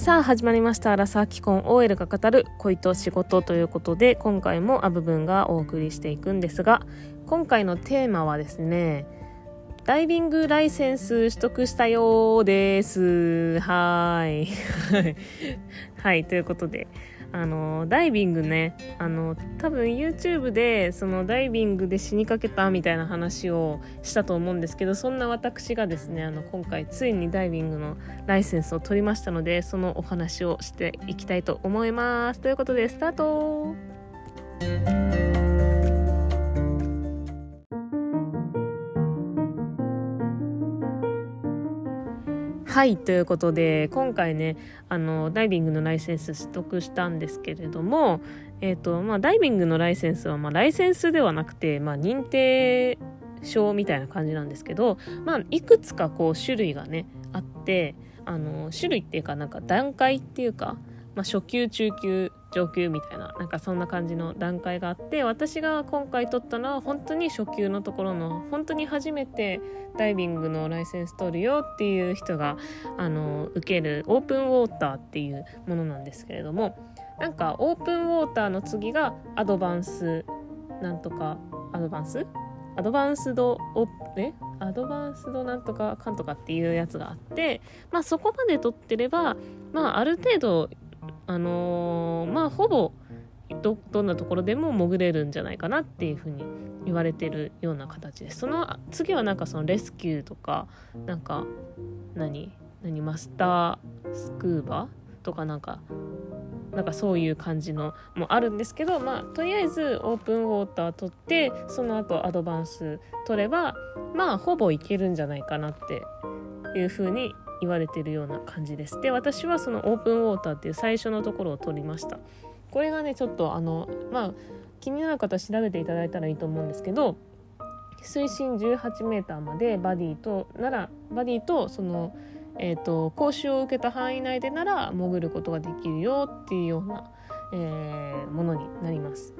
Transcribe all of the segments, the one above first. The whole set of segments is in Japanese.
さあ始まりました「アラサー既婚 OL が語る恋と仕事」ということで今回もア部分がお送りしていくんですが今回のテーマはですねダイビングライセンス取得したようです。は い。はいということであのダイビングね。あの多分 YouTube でそのダイビングで死にかけたみたいな話をしたと思うんですけどそんな私がですねあの今回ついにダイビングのライセンスを取りましたのでそのお話をしていきたいと思います。ということでスタート。はいということで今回ねあのダイビングのライセンス取得したんですけれども、えーとまあ、ダイビングのライセンスは、まあ、ライセンスではなくて、まあ、認定証みたいな感じなんですけど、まあ、いくつかこう種類がねあってあの種類っていうかなんか段階っていうか、まあ、初級中級上級みたいななんかそんな感じの段階があって私が今回取ったのは本当に初級のところの本当に初めてダイビングのライセンス取るよっていう人があの受けるオープンウォーターっていうものなんですけれどもなんかオープンウォーターの次がアドバンスなんとかアドバンス？アドバンスドオえ？アドバンスドなんとかかんとかっていうやつがあってまあそこまで取ってればまあある程度あのー、まあほぼどどんなところでも潜れるんじゃないかなっていうふうに言われてるような形です。その次はなんかそのレスキューとかなんか何何マスタースクーバとかなんかなんかそういう感じのもあるんですけどまあとりあえずオープンウォーター取ってその後アドバンス取ればまあほぼいけるんじゃないかなっていうふうに言われてるような感じです。で私はそのオープンウォーターっていう最初のところを取りました。これがねちょっとあのまあ気になる方調べていただいたらいいと思うんですけど水深 18m までバディとならバディとそのえーと、講習を受けた範囲内でなら潜ることができるよっていうような、えー、ものになります。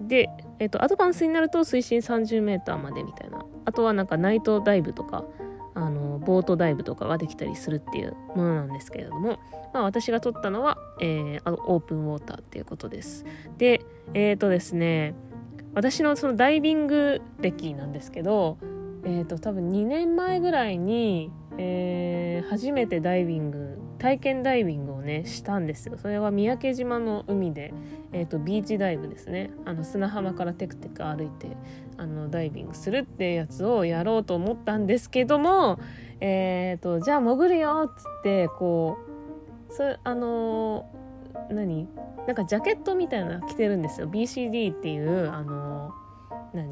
で、えーと、とアドバンスになると水深 30m までみたいな。あとはなんかナイトダイブとかあのボートダイブとかができたりするっていうものなんですけれども、まあ、私が撮ったのは、えー、オープンウォーターっていうことです。でえっ、ー、とですね私のそのダイビング歴なんですけど、えーと、多分2年前ぐらいに、えー、初めてダイビング体験ダイビングをねしたんですよ。それは三宅島の海で、えーと、ビーチダイブですね。あの砂浜からテクテク歩いてあのダイビングするってやつをやろうと思ったんですけどもえ、ー、とじゃあ潜るよっつってこうそあのー、何？なんかジャケットみたいなの着てるんですよ。BCD っていうあのー、何？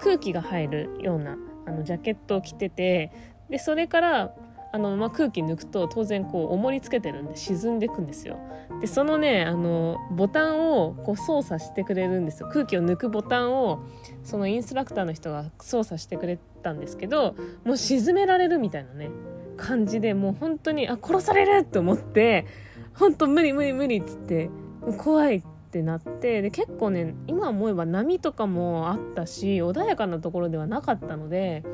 空気が入るようなあのジャケットを着ててでそれからあの、まあ、空気抜くと当然こう重りつけてるんで沈んでいくんですよ。でそのねあのボタンをこう操作してくれるんですよ空気を抜くボタンをそのインストラクターの人が操作してくれたんですけどもう沈められるみたいなね感じでもう本当にあ殺されると思って本当無理無理無理っつって怖いってなってで結構ね今思えば波とかもあったし穏やかなところではなかったので。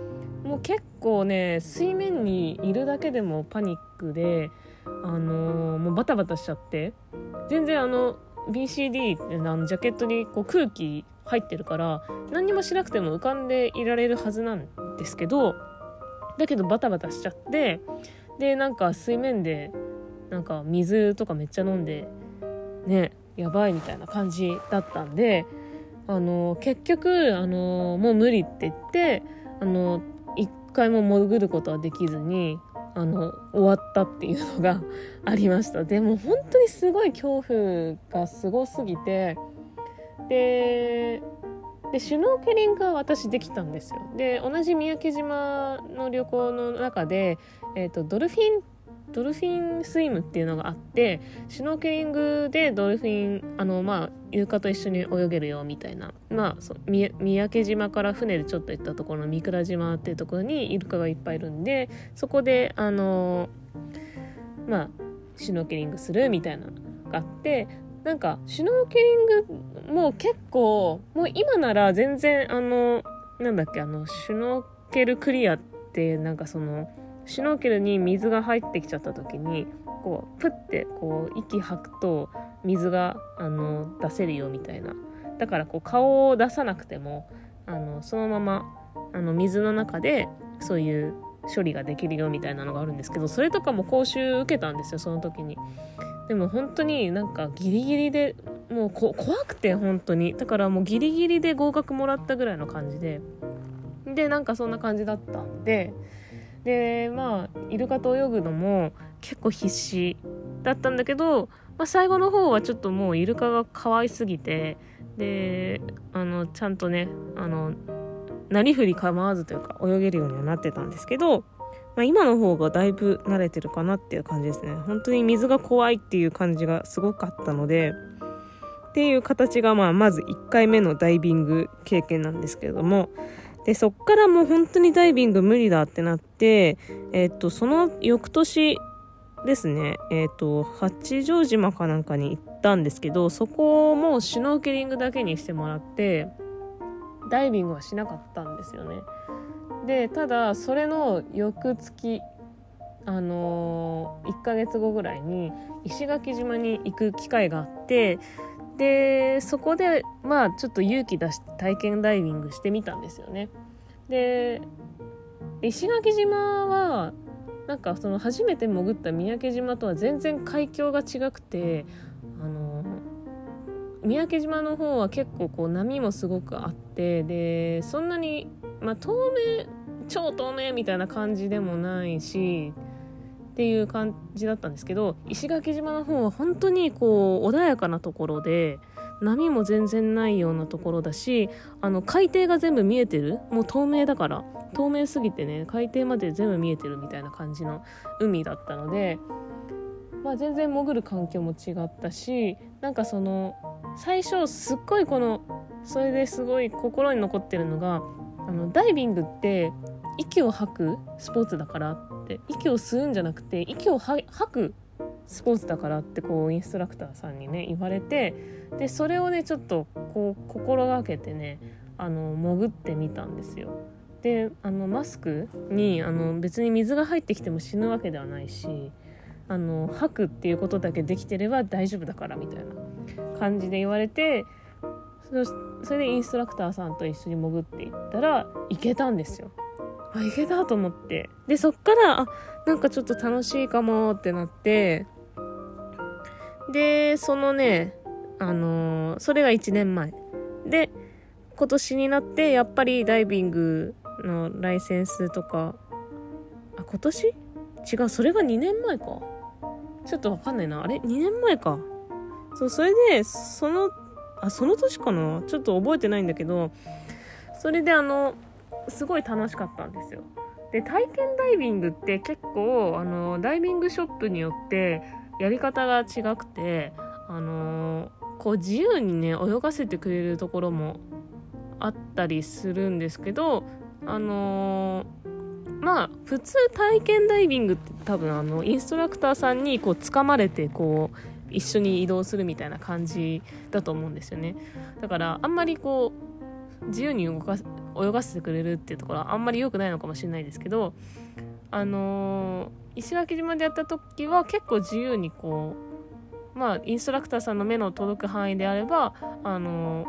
もう結構ね水面にいるだけでもパニックであのー、もうバタバタしちゃって全然あの BCD ってあのジャケットにこう空気入ってるから何にもしなくても浮かんでいられるはずなんですけどだけどバタバタしちゃってでなんか水面でなんか水とかめっちゃ飲んでねやばいみたいな感じだったんであの結局あのもう無理って言ってあの回も潜ることはできずにあの終わったっていうのが ありました。でも本当にすごい恐怖がすごすぎてででシュノーケリングは私できたんですよ。で同じ三宅島の旅行の中で、えーとドルフィンドルフィンスイムっていうのがあってシュノーケリングでドルフィンあのまあイルカと一緒に泳げるよみたいな。まあ三宅島から船でちょっと行ったところの三倉島っていうところにイルカがいっぱいいるんでそこであのまあシュノーケリングするみたいなのがあってなんかシュノーケリングも結構もう今なら全然あのなんだっけあのシュノーケルクリアってなんかそのシュノーケルに水が入ってきちゃった時にこうプッてこう息吐くと水があの出せるよみたいな。だからこう顔を出さなくてもあのそのままあの水の中でそういう処理ができるよみたいなのがあるんですけどそれとかも講習受けたんですよその時に。でも本当になんかギリギリでもう怖くて本当に。だからもうギリギリで合格もらったぐらいの感じで。でなんかそんな感じだったんででまあイルカと泳ぐのも結構必死だったんだけど、まあ、最後の方はちょっともうイルカが可愛すぎてであのちゃんとねあのなりふり構わずというか泳げるようにはなってたんですけど、まあ、今の方がだいぶ慣れてるかなっていう感じですね。本当に水が怖いっていう感じがすごかったのでっていう形がまあまず1回目のダイビング経験なんですけれどもでそっからもう本当にダイビング無理だってなってえっ、とその翌年ですねえっ、と八丈島かなんかに行ったんですけどそこもシュノーケリングだけにしてもらってダイビングはしなかったんですよね。でただそれの翌月あのー、1ヶ月後ぐらいに石垣島に行く機会があってでそこでまあちょっと勇気出して体験ダイビングしてみたんですよね。で石垣島はなんかその初めて潜った三宅島とは全然海峡が違くてあの三宅島の方は結構こう波もすごくあってでそんなに、まあ、透明超透明みたいな感じでもないしっていう感じだったんですけど石垣島の方は本当にこう穏やかなところで波も全然ないようなところだしあの海底が全部見えてる。もう透明だから透明すぎてね海底まで全部見えてるみたいな感じの海だったので、まあ、全然潜る環境も違ったしなんかその最初すっごいこのそれですごい心に残ってるのがあのダイビングって息を吐くスポーツだからって息を吸うんじゃなくて息を吐くスポーツだからってこうインストラクターさんにね言われてでそれをねちょっとこう心がけてねあの潜ってみたんですよ。であのマスクにあの別に水が入ってきても死ぬわけではないしあの吐くっていうことだけできてれば大丈夫だからみたいな感じで言われてそれでインストラクターさんと一緒に潜っていったらいけたんですよ。あいけたと思って。でそっからあなんかちょっと楽しいかもってなって。でそのねあのー、それが1年前。で今年になってやっぱりダイビングのライセンスとかあ今年？違うそれが2年前か。ちょっとわかんないな。あれ？2年前か。そうそれでそのあその年かな？ちょっと覚えてないんだけどそれであのすごい楽しかったんですよ。で体験ダイビングって結構あのダイビングショップによってやり方が違くてあのこう自由にね泳がせてくれるところもあったりするんですけどあのまあ普通体験ダイビングって多分あのインストラクターさんにこう掴まれてこう一緒に移動するみたいな感じだと思うんですよね。だからあんまりこう自由に動か泳がせてくれるっていうところはあんまり良くないのかもしれないですけどあのー、石垣島でやった時は結構自由にこうまあインストラクターさんの目の届く範囲であればあの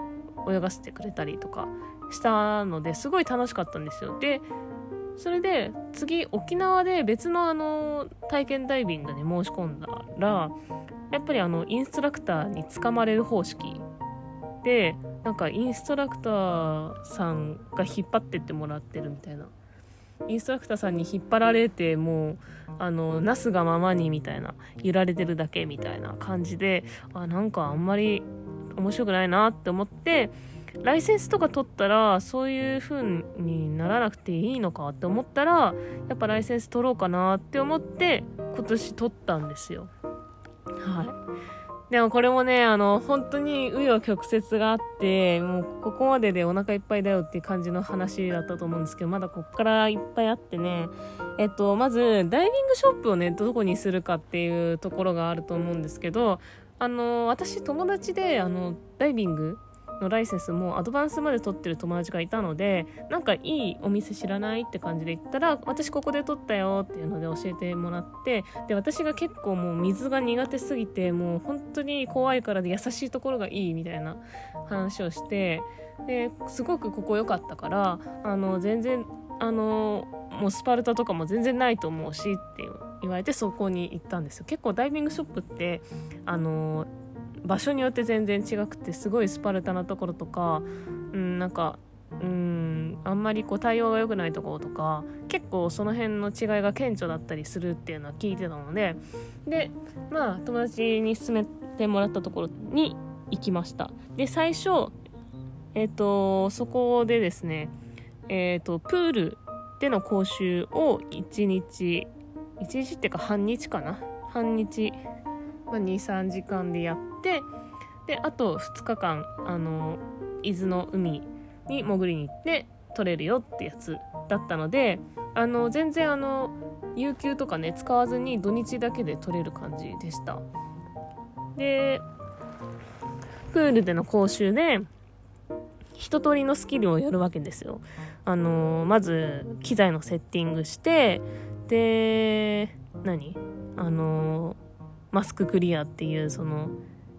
ー、泳がせてくれたりとかしたのですごい楽しかったんですよ。でそれで次沖縄で別のあの体験ダイビングに申し込んだらやっぱりあのインストラクターにつかまれる方式でなんかインストラクターさんが引っ張ってってもらってるみたいな。インストラクターさんに引っ張られてもうあのなすがままにみたいな揺られてるだけみたいな感じであなんかあんまり面白くないなって思ってライセンスとか取ったらそういう風にならなくていいのかって思ったらやっぱライセンス取ろうかなって思って今年取ったんですよ。はい。でもこれもね、あの、本当に紆余曲折があって、もうここまででお腹いっぱいだよっていう感じの話だったと思うんですけど、まだこっからいっぱいあってね、えっと、まず、ダイビングショップをね、どこにするかっていうところがあると思うんですけど、あの、私友達で、あの、ダイビングのライセンスもアドバンスまで取ってる友達がいたのでなんかいいお店知らないって感じで言ったら私ここで取ったよっていうので教えてもらってで私が結構もう水が苦手すぎてもう本当に怖いからで優しいところがいいみたいな話をしてですごくここ良かったからあの全然あのもうスパルタとかも全然ないと思うしって言われてそこに行ったんですよ。結構ダイビングショップってあの場所によって全然違くてすごいスパルタなところとか、うん、なんかうんあんまりこう対応が良くないところとか結構その辺の違いが顕著だったりするっていうのは聞いてたのででまあ友達に勧めてもらったところに行きました。で最初えっ、ー、とそこでですねえっ、ー、とプールでの講習を1日1日っていうか半日かな？半日、まあ、23時間でやってであと2日間あの伊豆の海に潜りに行って取れるよってやつだったのであの全然あの有給とかね使わずに土日だけで取れる感じでした。でプールでの講習で一通りのスキルをやるわけですよ。あのまず機材のセッティングしてで何？あのマスククリアっていうその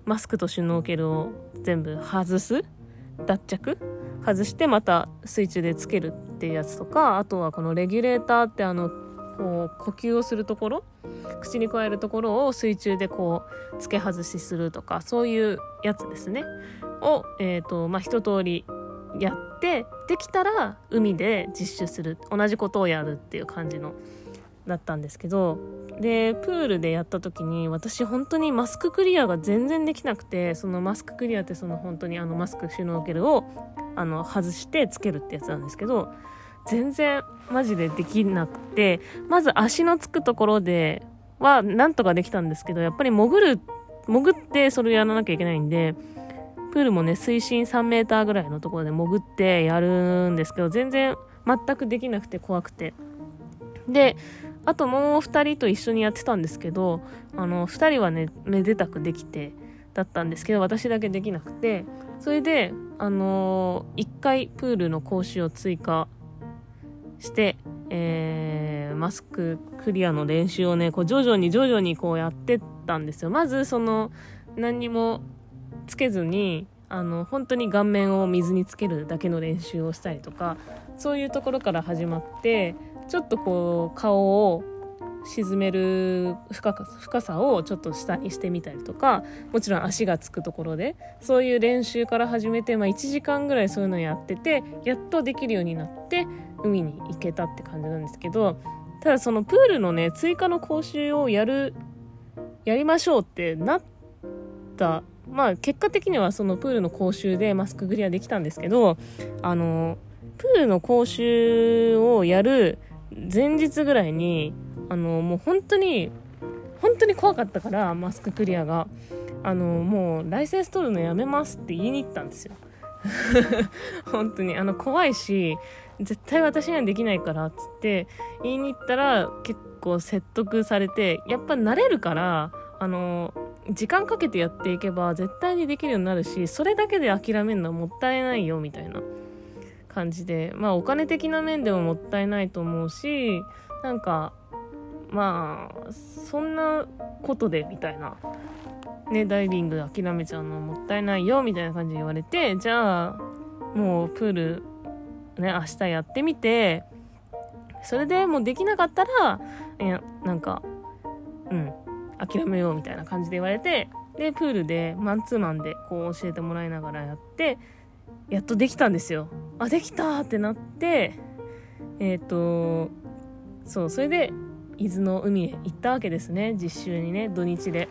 マスクとシュノーケルを全部外す？脱着？外してまた水中でつけるっていうやつとかあとはこのレギュレーターってあのこう呼吸をするところ？口に加えるところを水中でこう付け外しするとかそういうやつですね。を、えーとまあ、一通りやってできたら海で実習する。同じことをやるっていう感じのだったんですけどでプールでやった時に私本当にマスククリアが全然できなくてそのマスククリアってその本当にあのマスクシュノーケルをあの外してつけるってやつなんですけど全然マジでできなくてまず足のつくところではなんとかできたんですけどやっぱり潜る潜ってそれをやらなきゃいけないんでプールもね水深3メーターぐらいのところで潜ってやるんですけど全然全くできなくて怖くて。であともう2人と一緒にやってたんですけどあの2人はねめでたくできてだったんですけど私だけできなくてそれであのー、1回プールの講習を追加して、えー、マスククリアの練習をねこう徐々に徐々にこうやってったんですよ。まずその何にもつけずにあの本当に顔面を水につけるだけの練習をしたりとかそういうところから始まってちょっとこう顔を沈める深深さをちょっと下にしてみたりとかもちろん足がつくところでそういう練習から始めて、まあ、1時間ぐらいそういうのやっててやっとできるようになって海に行けたって感じなんですけどただそのプールのね追加の講習をやるやりましょうってなったまあ結果的にはそのプールの講習でマスククリアできたんですけどあのプールの講習をやる前日ぐらいにあのもう本当に本当に怖かったからマスククリアが。あのもうライセンス取るのやめますって言いに行ったんですよ。本当に。あの怖いし絶対私にはできないからっつって言いに行ったら結構説得されてやっぱ慣れるからあの時間かけてやっていけば絶対にできるようになるしそれだけで諦めるのはもったいないよみたいな。感じでまあお金的な面でももったいないと思うしなんかまあそんなことでみたいな。ねダイビング諦めちゃうのもったいないよみたいな感じで言われてじゃあもうプールね明日やってみてそれでもうできなかったらえなんかうん諦めようみたいな感じで言われてでプールでマンツーマンでこう教えてもらいながらやってやっとできたんですよ。あ、できたってなって、えっ、ー、と、そう、それで、伊豆の海へ行ったわけですね。実習にね、土日で。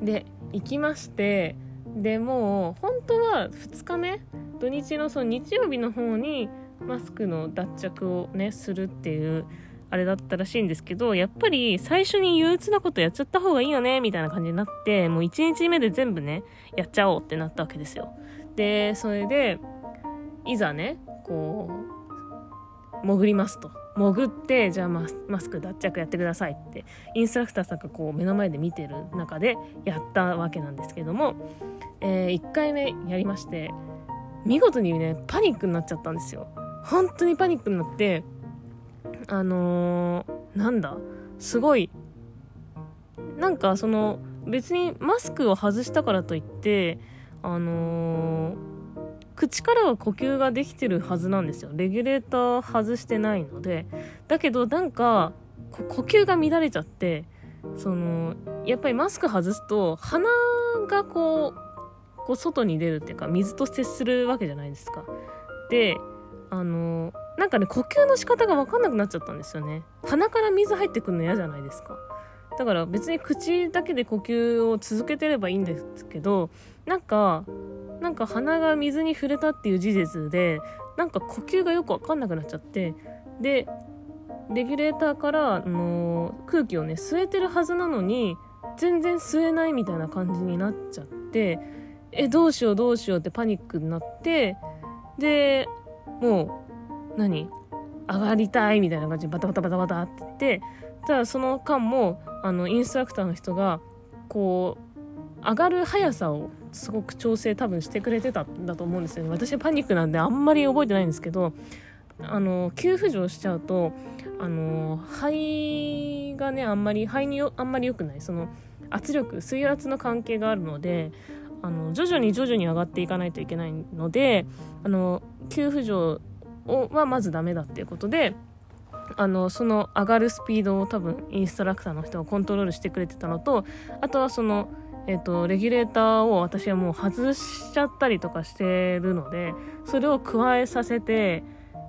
で、行きまして、でもう、本当は2日目、土日のその日曜日の方に、マスクの脱着をね、するっていう、あれだったらしいんですけど、やっぱり最初に憂鬱なことやっちゃった方がいいよね、みたいな感じになって、もう1日目で全部ね、やっちゃおうってなったわけですよ。でそれでいざねこう潜りますと。潜ってじゃあマスク脱着やってくださいってインストラクターさんがこう目の前で見てる中でやったわけなんですけども、えー、1回目やりまして見事にねパニックになっちゃったんですよ。本当にパニックになってあのー、なんだすごいなんかその別にマスクを外したからといってあのー、口からは呼吸ができてるはずなんですよレギュレーター外してないのでだけどなんか呼吸が乱れちゃってそのやっぱりマスク外すと鼻がこうこう外に出るっていうか水と接するわけじゃないですか。であのなんかね呼吸の仕方が分かんなくなっちゃったんですよね。鼻から水入ってくるの嫌じゃないですか。だから別に口だけで呼吸を続けてればいいんですけどなんかなんか鼻が水に触れたっていう事実でなんか呼吸がよく分かんなくなっちゃってでレギュレーターから、あのー、空気をね吸えてるはずなのに全然吸えないみたいな感じになっちゃってえどうしようどうしようってパニックになってでもう何上がりたいみたいな感じでバタバタバタバタって言ってただその間もあのインストラクターの人がこう上がる速さをすごく調整多分してくれてたんだと思うんですよね。私はパニックなんであんまり覚えてないんですけどあの急浮上しちゃうとあの肺がねあんまり肺にあんまり良くない。その圧力水圧の関係があるのであの徐々に徐々に上がっていかないといけないのであの急浮上をはまずダメだっていうことであのその上がるスピードを多分インストラクターの人がコントロールしてくれてたのとあとはその、えーと、レギュレーターを私はもう外しちゃったりとかしてるのでそれを加えさせて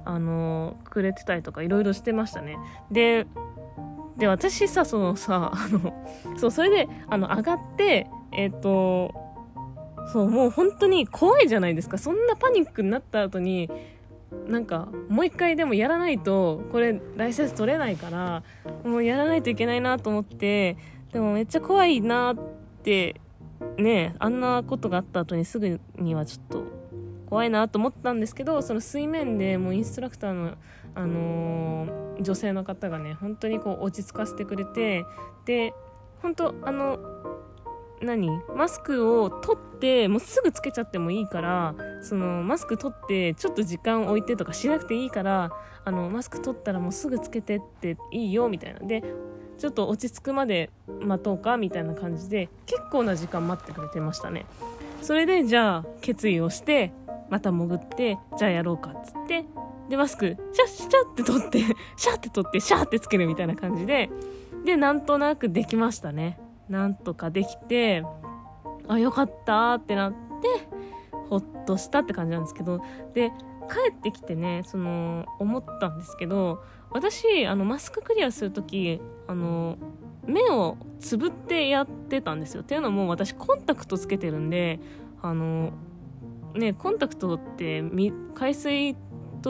あのくれてたりとかいろいろしてましたね。でで私さそのさ あのそうそれであの上がってえっ、ー、とそうもう本当に怖いじゃないですかそんなパニックになった後になんかもう一回でもやらないとこれライセンス取れないからもうやらないといけないなと思ってでもめっちゃ怖いなってねあんなことがあった後にすぐにはちょっと怖いなと思ったんですけどその水面でもうインストラクターの、あのー、女性の方がね本当にこう落ち着かせてくれてで本当あの何？マスクを取ってもうすぐつけちゃってもいいからそのマスク取ってちょっと時間置いてとかしなくていいからあのマスク取ったらもうすぐつけてっていいよみたいな。でちょっと落ち着くまで待とうかみたいな感じで結構な時間待ってくれてましたね。それでじゃあ決意をしてまた潜ってじゃあやろうかっつってでマスクシャッシャッって取ってシャッて取ってシャーってつけるみたいな感じででなんとなくできましたね。なんとかできてあよかったってなってほっとしたって感じなんですけどで帰ってきてねその思ったんですけど私あのマスククリアする時あの目をつぶってやってたんですよ。っていうのも私コンタクトつけてるんであのねコンタクトって海水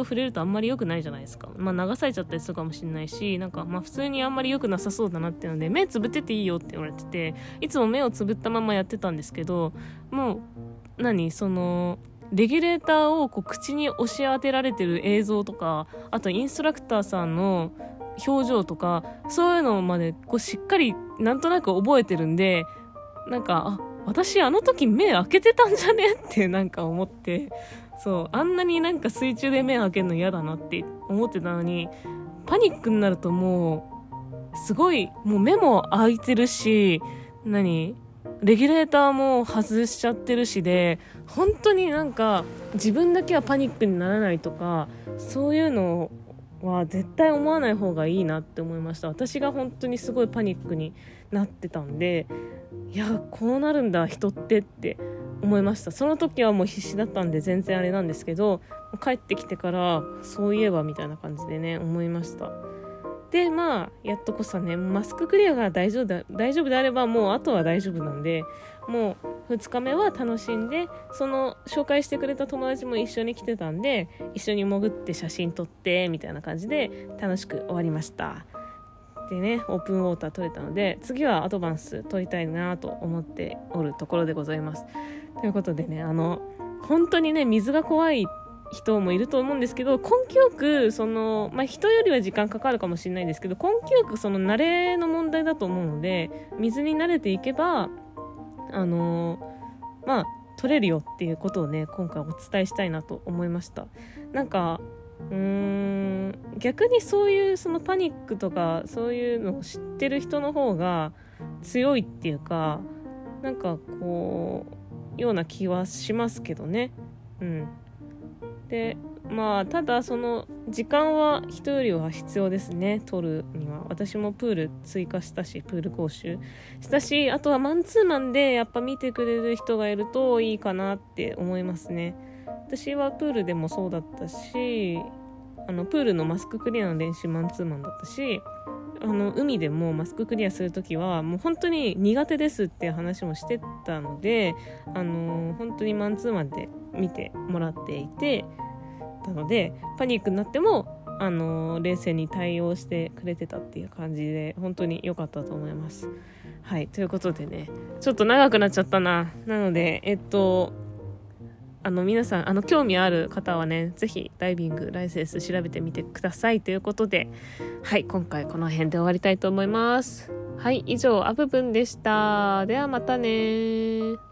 触れるとあんまり良くないじゃないですか。まあ流されちゃったりするかもしれないし、なんかまあ普通にあんまり良くなさそうだなっていうので、目つぶってていいよって言われてて、いつも目をつぶったままやってたんですけど、もう、何その、レギュレーターをこう口に押し当てられてる映像とか、あとインストラクターさんの表情とか、そういうのまでこうしっかりなんとなく覚えてるんで、なんか、あ、私あの時目開けてたんじゃね？ってなんか思って、そうあんなになんか水中で目を開けるの嫌だなって思ってたのにパニックになるともうすごいもう目も開いてるし何レギュレーターも外しちゃってるしで本当になんか自分だけはパニックにならないとかそういうのは絶対思わない方がいいなって思いました。私が本当にすごいパニックになってたんでいやこうなるんだ人ってって思いました。その時はもう必死だったんで全然あれなんですけど帰ってきてからそういえばみたいな感じでね思いました。でまあやっとこそねマスククリアが大丈夫だ大丈夫であればもうあとは大丈夫なんでもう2日目は楽しんでその紹介してくれた友達も一緒に来てたんで一緒に潜って写真撮ってみたいな感じで楽しく終わりました。でねオープンウォーター撮れたので次はアドバンス撮りたいなと思っておるところでございます。ということでねあの本当にね水が怖い人もいると思うんですけど根気よくその、まあ、人よりは時間かかるかもしれないですけど根気よくその慣れの問題だと思うので水に慣れていけばあのまあ取れるよっていうことをね今回お伝えしたいなと思いました。なんかうーん逆にそういうそのパニックとかそういうのを知ってる人の方が強いっていうかなんかこうような気はしますけどね。うん。でまあただその時間は人よりは必要ですね。取るには。私もプール追加したしプール講習したしあとはマンツーマンでやっぱ見てくれる人がいるといいかなって思いますね。私はプールでもそうだったしあのプールのマスククリアの練習マンツーマンだったしあの海でもマスククリアする時はもう本当に苦手ですっていう話もしてたのであの本当にマンツーマンで見てもらっていてたのでパニックになってもあの冷静に対応してくれてたっていう感じで本当に良かったと思います。はいということでねちょっと長くなっちゃったななのでえっとあの皆さんあの興味ある方はね是非ダイビングライセンス調べてみてくださいということではい今回この辺で終わりたいと思います。はい以上アブブンでした。ではまたね